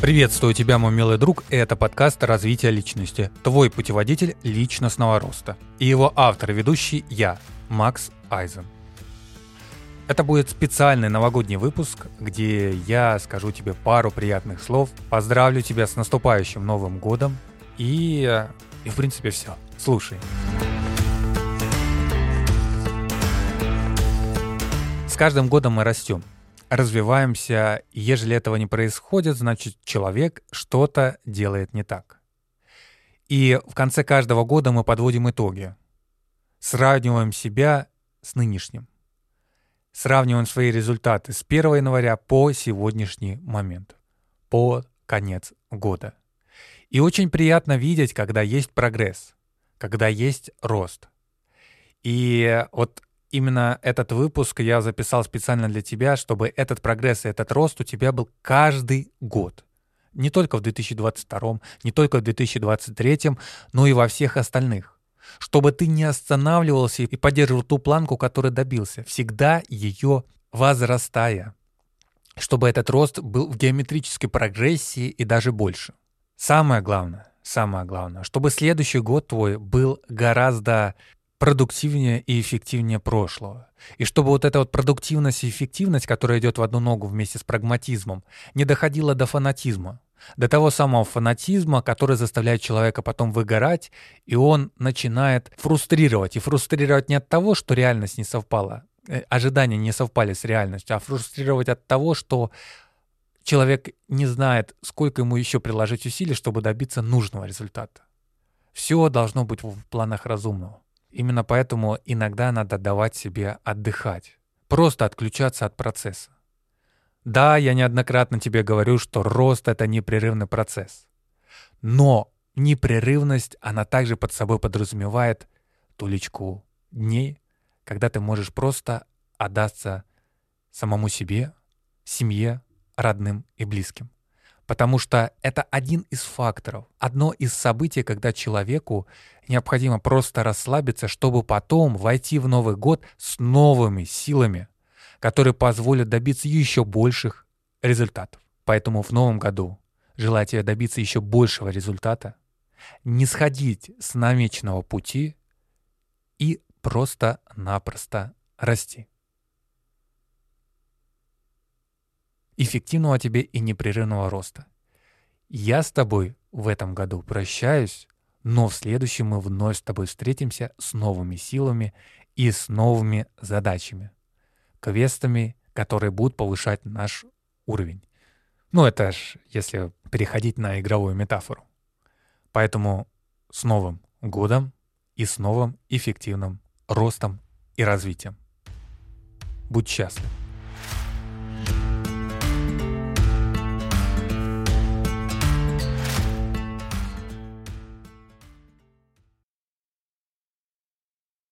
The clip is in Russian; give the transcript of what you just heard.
Приветствую тебя, мой милый друг, это подкаст «Развитие личности», твой путеводитель личностного роста. И его автор и ведущий я, Макс Айзен. Это будет специальный новогодний выпуск, где я скажу тебе пару приятных слов, поздравлю тебя с наступающим Новым Годом и, и в принципе все. Слушай. С каждым годом мы растем, развиваемся, и ежели этого не происходит, значит человек что-то делает не так. И в конце каждого года мы подводим итоги. Сравниваем себя с нынешним. Сравниваем свои результаты с 1 января по сегодняшний момент, по конец года. И очень приятно видеть, когда есть прогресс, когда есть рост. И вот именно этот выпуск я записал специально для тебя, чтобы этот прогресс и этот рост у тебя был каждый год. Не только в 2022, не только в 2023, но и во всех остальных. Чтобы ты не останавливался и поддерживал ту планку, которой добился, всегда ее возрастая. Чтобы этот рост был в геометрической прогрессии и даже больше. Самое главное, самое главное, чтобы следующий год твой был гораздо продуктивнее и эффективнее прошлого. И чтобы вот эта вот продуктивность и эффективность, которая идет в одну ногу вместе с прагматизмом, не доходила до фанатизма. До того самого фанатизма, который заставляет человека потом выгорать, и он начинает фрустрировать. И фрустрировать не от того, что реальность не совпала, э, ожидания не совпали с реальностью, а фрустрировать от того, что человек не знает, сколько ему еще приложить усилий, чтобы добиться нужного результата. Все должно быть в планах разумного. Именно поэтому иногда надо давать себе отдыхать, просто отключаться от процесса. Да, я неоднократно тебе говорю, что рост — это непрерывный процесс. Но непрерывность, она также под собой подразумевает тулечку дней, когда ты можешь просто отдаться самому себе, семье, родным и близким. Потому что это один из факторов, одно из событий, когда человеку необходимо просто расслабиться, чтобы потом войти в Новый год с новыми силами, которые позволят добиться еще больших результатов. Поэтому в новом году желаю тебе добиться еще большего результата, не сходить с намеченного пути и просто-напросто расти. Эффективного тебе и непрерывного роста. Я с тобой в этом году прощаюсь, но в следующем мы вновь с тобой встретимся с новыми силами и с новыми задачами, квестами, которые будут повышать наш уровень. Ну, это ж если переходить на игровую метафору. Поэтому с Новым годом и с новым эффективным ростом и развитием. Будь счастлив!